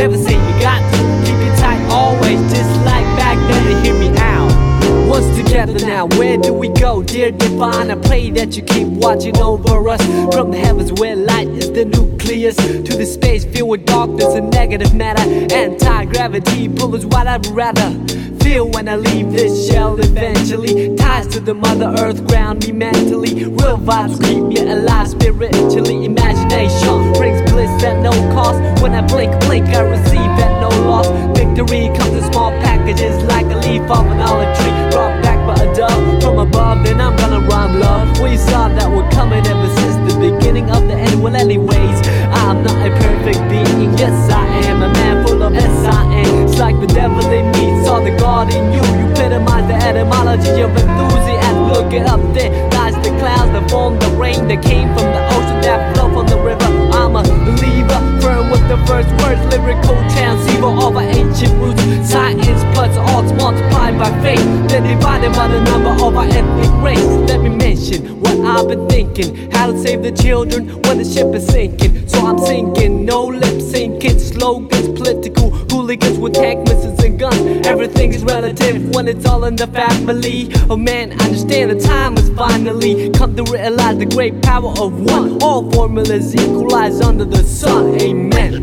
never say I'd rather feel when I leave this shell eventually. Ties to the mother earth ground me mentally. Real vibes keep me alive spiritually. Imagination brings bliss at no cost. When I blink, blink, I receive at no loss. Victory comes in small packages like a leaf off an olive tree. Brought back a dove from above, then I'm gonna rhyme love. We saw that we're coming ever since the beginning of the end. Well, anyways, I'm not a perfect being. Yes, I am a man full of S-I-N. It's like the devil in me saw the God in you. You epitomize the etymology of enthusiasm. Look it up there. Lies the clouds that form the rain that came from the ocean that flow from the river. I'm a believer, firm with the first words. Lyrical transceiver of our ancient By the number of our ethnic race. Let me mention what I've been thinking. How to save the children when the ship is sinking. So I'm sinking, no lip syncing. Slogans, political hooligans with tank missiles and guns. Everything is relative when it's all in the family. Oh man, I understand the time has finally come to realize the great power of one. All formulas equalize under the sun. Amen.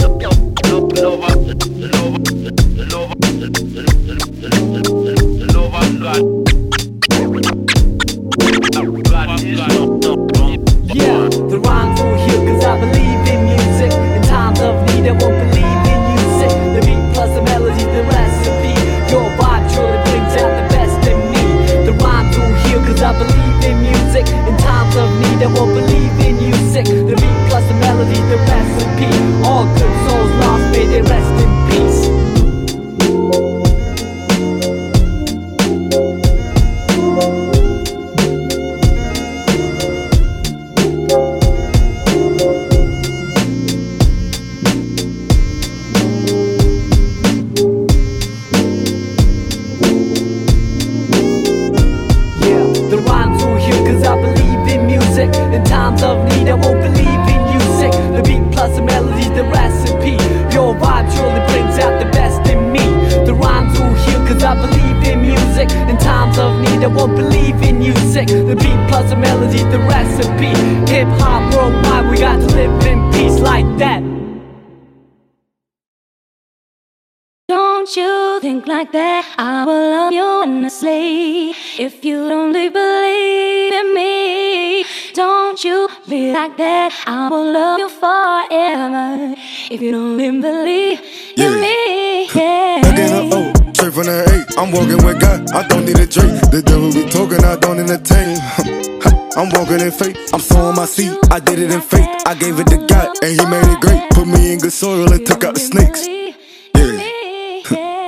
If you don't even believe yeah. in me. Yeah. Back in the O, straight from the eight. I'm walking with God, I don't need a drink. The devil be talking, I don't entertain. I'm walking in faith. I'm sowing my seed. I did it in faith. I gave it to God, and He made it great. Put me in good soil and took out the snakes. Yeah.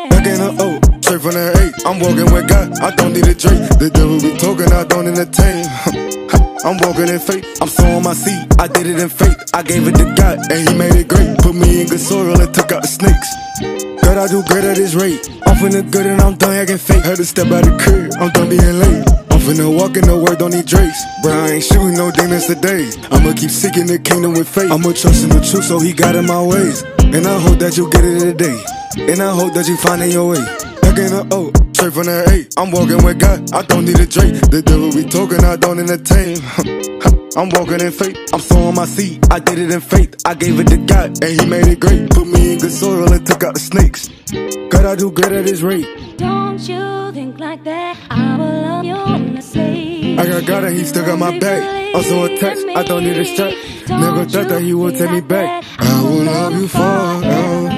Back in the O, straight from the A. I'm walking with God. I don't need a drink. The devil be talking, I don't entertain. I'm walking in faith, I'm sowing my seed. I did it in faith, I gave it to God, and He made it great. Put me in good soil and took out the snakes. God, I do great at this rate. I'm finna good and I'm done acting fake. Had to step out the crib, I'm done being late. I'm finna walk in the word, don't need Drakes. Bro, I ain't shooting no demons today. I'ma keep seeking the kingdom with faith. I'ma trust in the truth, so He got in my ways. And I hope that you get it today. And I hope that you find it your way. Back in the O, straight from the A. I'm walking with God, I don't need a Drake. The devil be talking, I don't entertain. I'm walking in faith, I'm sowing my seed. I did it in faith, I gave it to God, and He made it great. Put me in good soil and took out the snakes. God, I do great at this rate. Don't you think like that? I will love you endlessly. I got God and He still got my back. Also attached, I don't need a strap. Never thought that He would take me back. I will love you forever. Oh,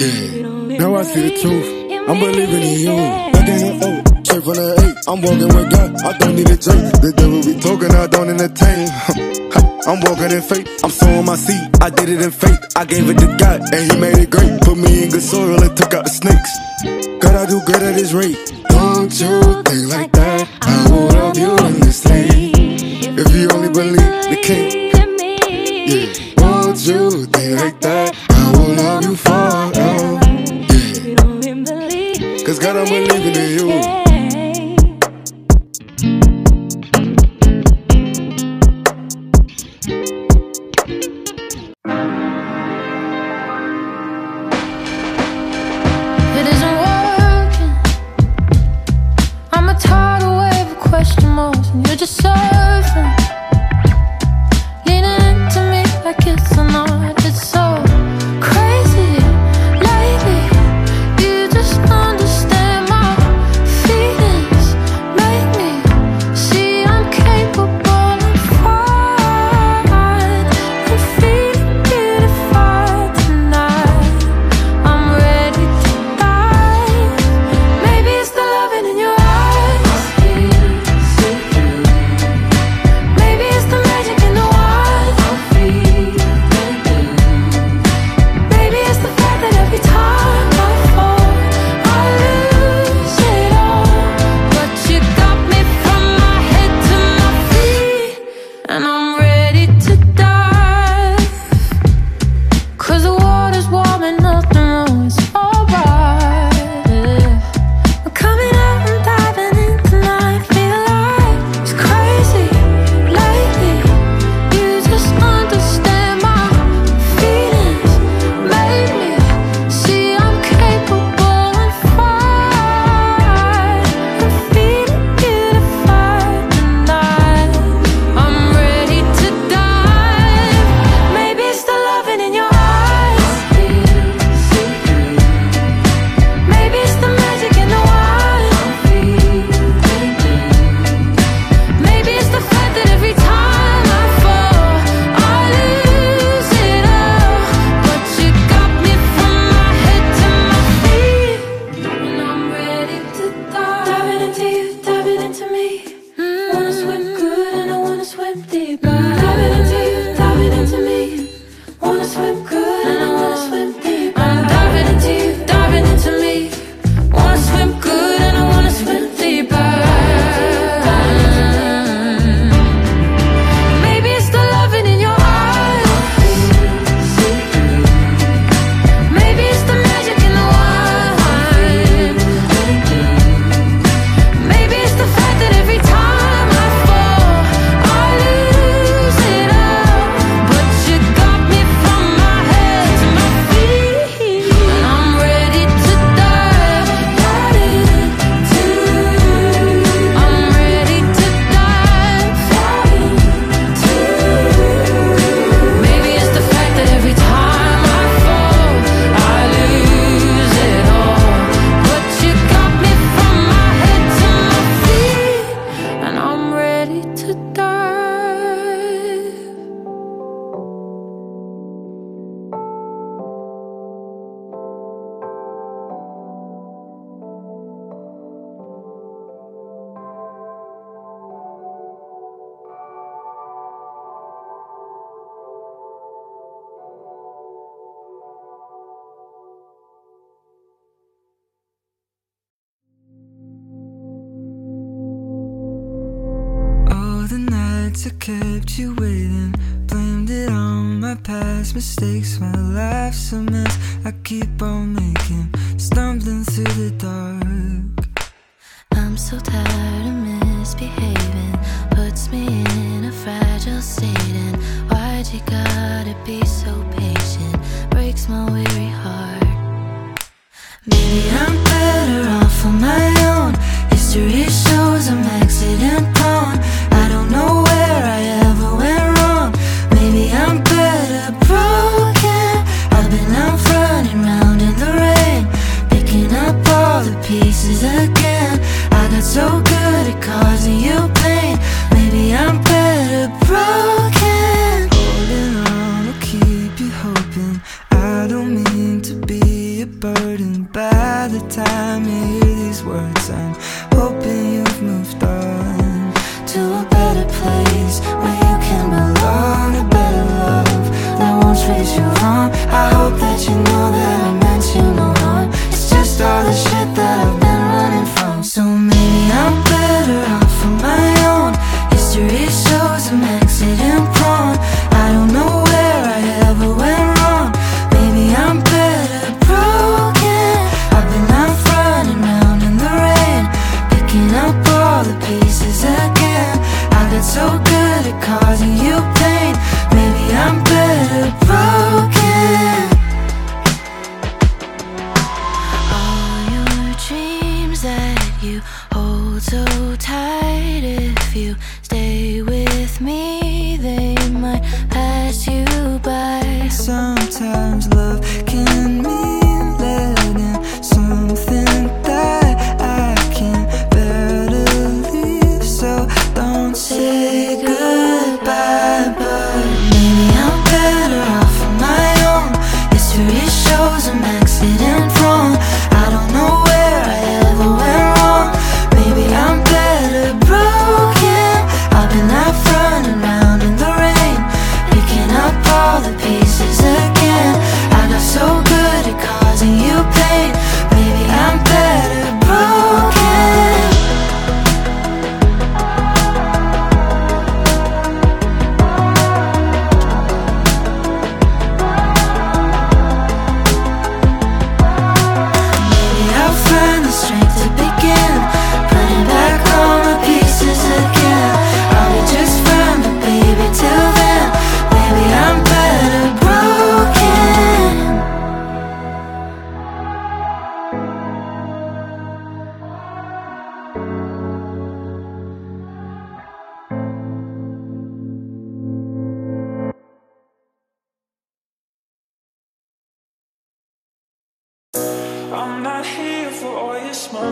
yeah, now I see the truth. I'm believing in you. Straight from the A. I'm walking with God, I don't need a drink. The devil be talking, I don't entertain. I'm walking in faith, I'm sowing my seed. I did it in faith, I gave it to God, and He made it great. Put me in good soil and took out the snakes. God, I do great at this rate. Don't you think like that? I will love you endlessly. If you only believe the King. Yeah. Won't you think like that? I will love you forever. Cause God, I'm believing in you. I'm a tidal wave of question marks, and you're just surfing. Kept you waiting. Blamed it on my past mistakes. My life's a mess. I keep on making, stumbling through the dark. I'm so tired of misbehaving. Puts me in a fragile state. And why'd you gotta be so patient? Breaks my weary time you hear these words, I'm hoping you've moved on to a better place where you can belong. A better love that won't treat you wrong. I hope that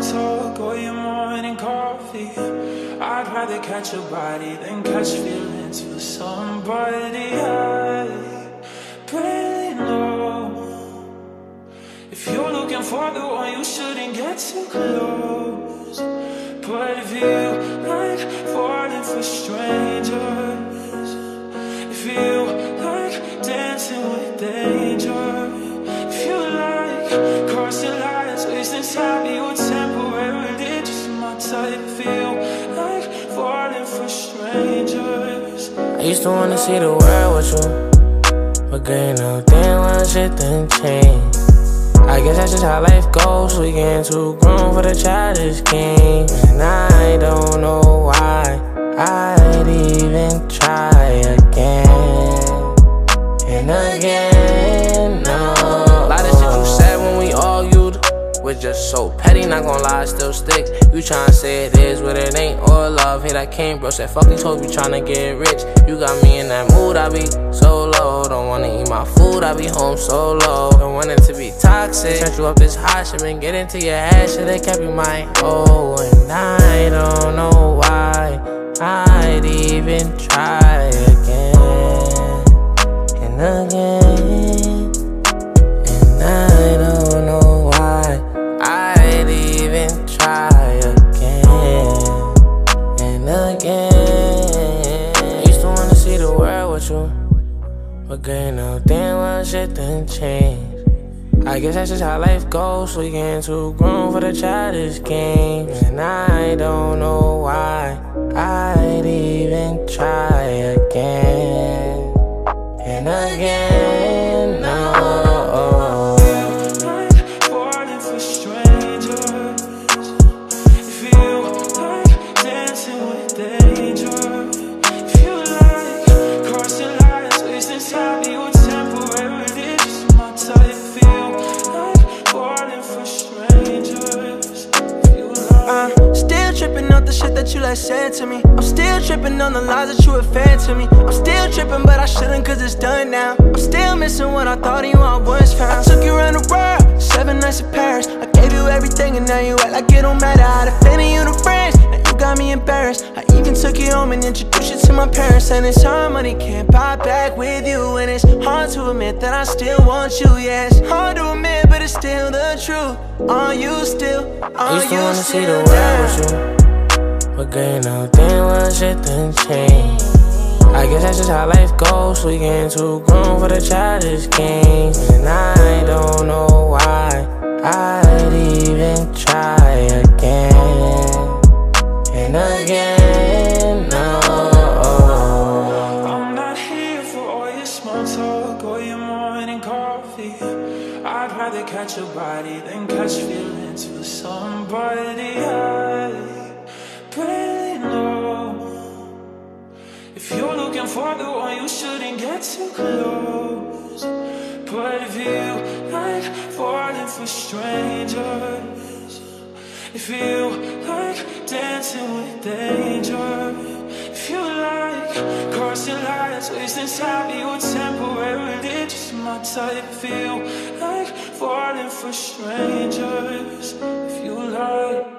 talk or your morning coffee. I'd rather catch a body than catch feelings for somebody I barely know. If you're looking for the one, you shouldn't get too close. But if you like falling for strangers, if you like dancing with danger, if you like crossing lines, wasting time, you temporarily If you like falling for strangers, I used to wanna see the world with you. But girl, you know, damn well shit done changed. I guess that's just how life goes. We getting too grown for the childish game. And I don't know why I'd even try again. And again, was just so petty, not gonna lie, still stick. You tryna say it is what it ain't, or love. Hit I came, bro. Said fuck these hoes, you tryna get rich. You got me in that mood, I be so low. Don't wanna eat my food, I be home so low. Don't want it to be toxic. Turn you up this hot shit, been get into your head, shit, they kept you my oh. And I don't know why I'd even try again and again. Okay, now damn well shit done change. I guess that's just how life goes. We getting too grown for the childish games, and I don't know why I'd even try again and again. Are you still? Are Used to wanna see the world with you, but girl, you know then one shit done changed. I guess that's just how life goes. We getting too grown for the childish games, and I don't know why I'd even. type feel like falling for strangers. If you lie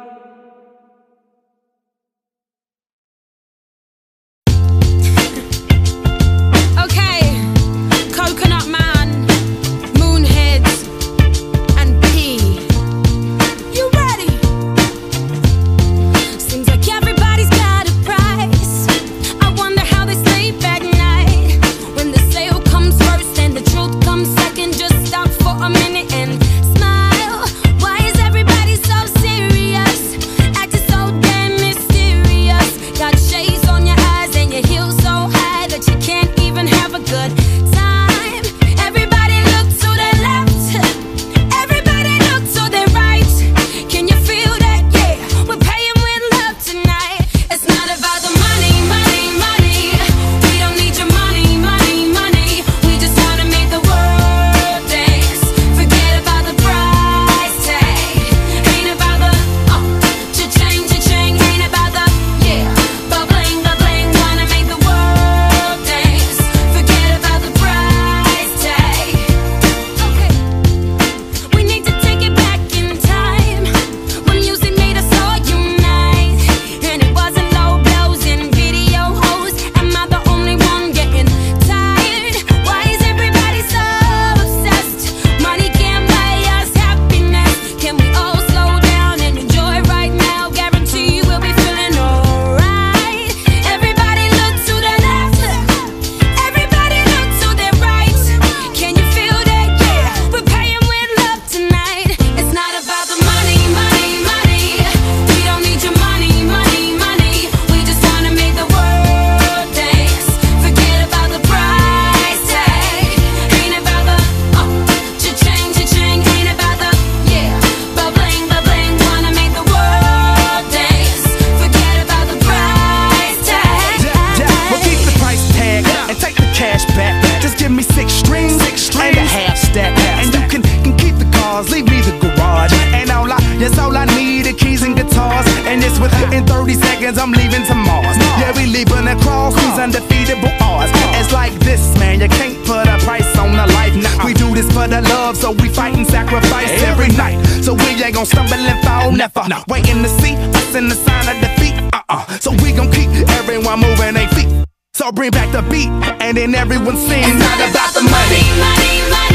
so we fight and sacrifice every night. So we ain't gonna stumble and fall, never. No. Waiting to see us in the sign of defeat. Uh uh. So we gon' keep everyone moving their feet. So bring back the beat, and then everyone sing. It's not about the money. money, money.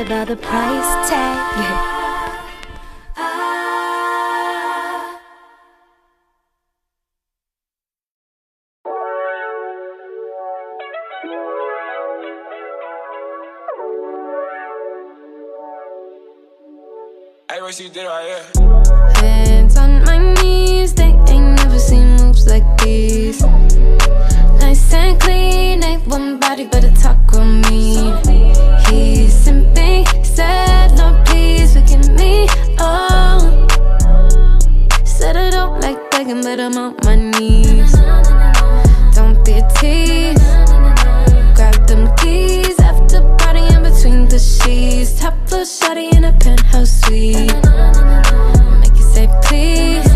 Forget about the price tag. Hey, what you did right here? Hands on my knees, they ain't never seen moves like these. Nice and clean, ain't one body but a taco mean. Begging, but I'm on my knees. Don't be a tease. Grab them keys after partying between the sheets. Top floor shawty in a penthouse suite. Make you say please,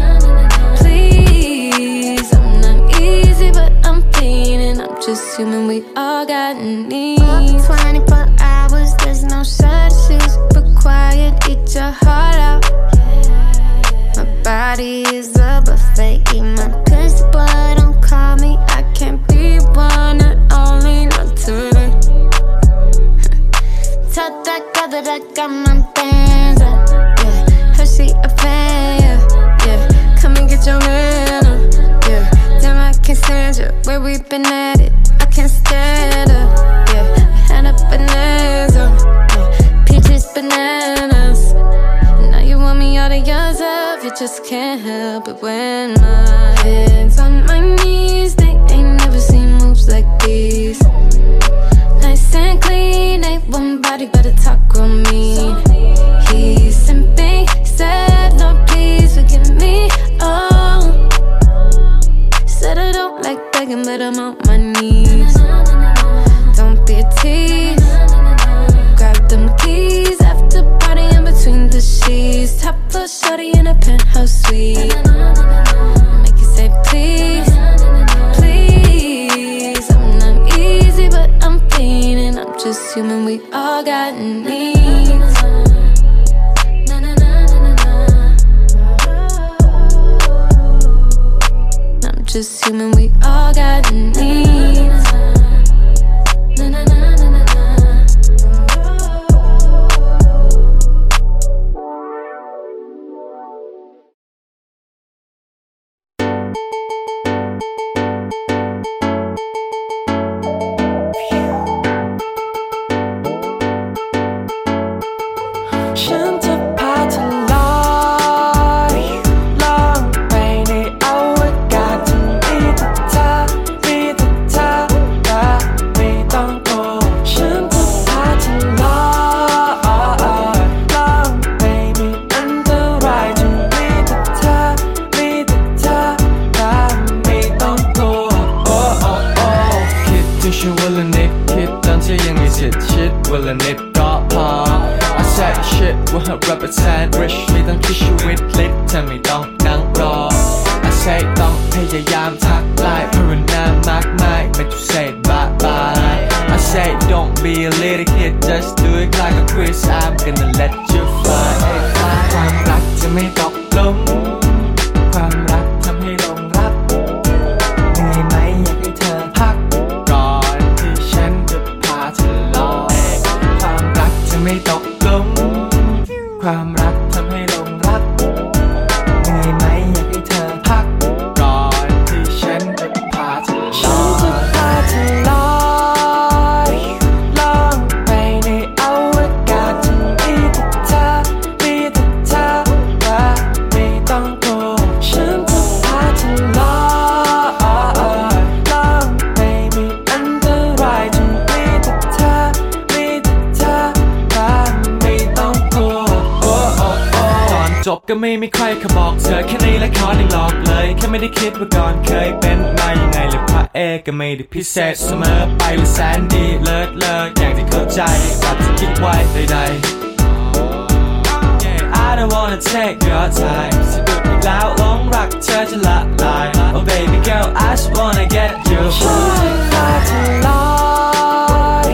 please. I'm not easy, but I'm feeling. I'm just human. We all got needs. 24 hours, there's no substitutes. But quiet, eat your heart body is a buffet. Eat my but don't call me. I can't be one and only, not today. Tell that girl that I got my bands up. Yeah, her she a fan. Yeah, yeah. Come and get your man up. Yeah, damn I can't stand you. Where we been at it, I can't stand up. Yeah, had a bonanza. Yeah, me all to yourself, you just can't help it when my hands on my knees. They ain't never seen moves like these. Nice and clean, ain't one body but a taco mean. He's simping, said no please forgive me. Oh, said I don't like begging, but I'm on my knees. Don't be a tease. Sheets. Top floor shorty in a penthouse suite. Make you say please, please. I'm not easy, but I'm feeling. I'm just human. We all got needs. I'm just human. We all got needs. ก็ไม่มีใครเขาบอกเธอแค่ในละครยังหลอกเลยแค่ไม่ได้คิดว่าก่อนเคยเป็นมายังไงเลยพระเอกก็ไม่ได้พิเศษเสมอไปหรือแสนดีเลิศเลิศอย่างที่เข้าใจกับที่คิดไว้ใดๆ Yeah, I don't wanna take your time สะดุดอีกแล้วหลงรักเธอจะละลาย Oh baby girl I just wanna get you ฉันจะพาเธอลอย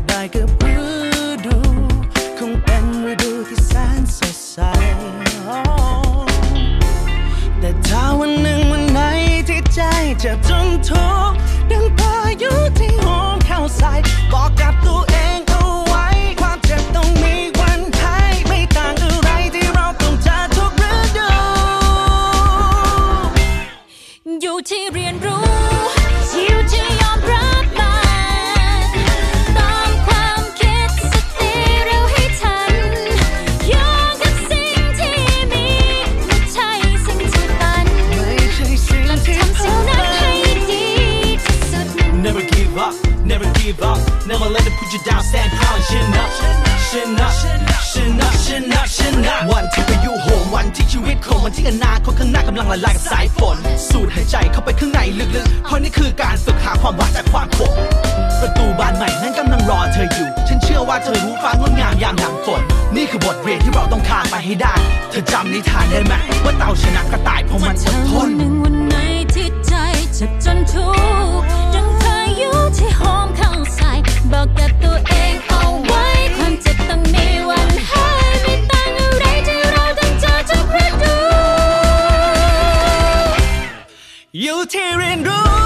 บายบได้กับฤดูคงเป็นฤดูที่แสนสดใส แต่ถ้าวันหนึ่งวันไหนที่ใจเจ็บจนทุกข์ดังพายุที่โหมเข้าใส่บอกกับตัวเอง down, stand tall and chin up, chin up, chin up, chin up, chin up วันที่ไปอยู่โหมวันที่ชีวิตโคมวันที่อนาคตข้างหน้ากำลังละลายกับสายฝน สูดหายใจเข้าไปข้างในลึกๆ เพราะนี่คือการฝึกหาความหวังจากความขมประตูบานใหม่นั้นกำลังรอเธออยู่ ฉันเชื่อว่าเธอรู้ฟ้างดงามยามหลังฝน นี่คือบทเรียนที่เราต้องข้ามไปให้ได้ เธอจำนิทานได้ไหมว่าเต่าชนะกระต่ายเพราะมันอดทวันหนึ่งวันไหนที่ใจเจ็บจนทุกข์ ที่หอมข้างสาย บอกกับตัวเองเอาไว้ ความเจ็บต้องมีวันหายไม่ต่างอะไรที่เราต้องเจอทุกฤดูอยู่ที่เรียนรู้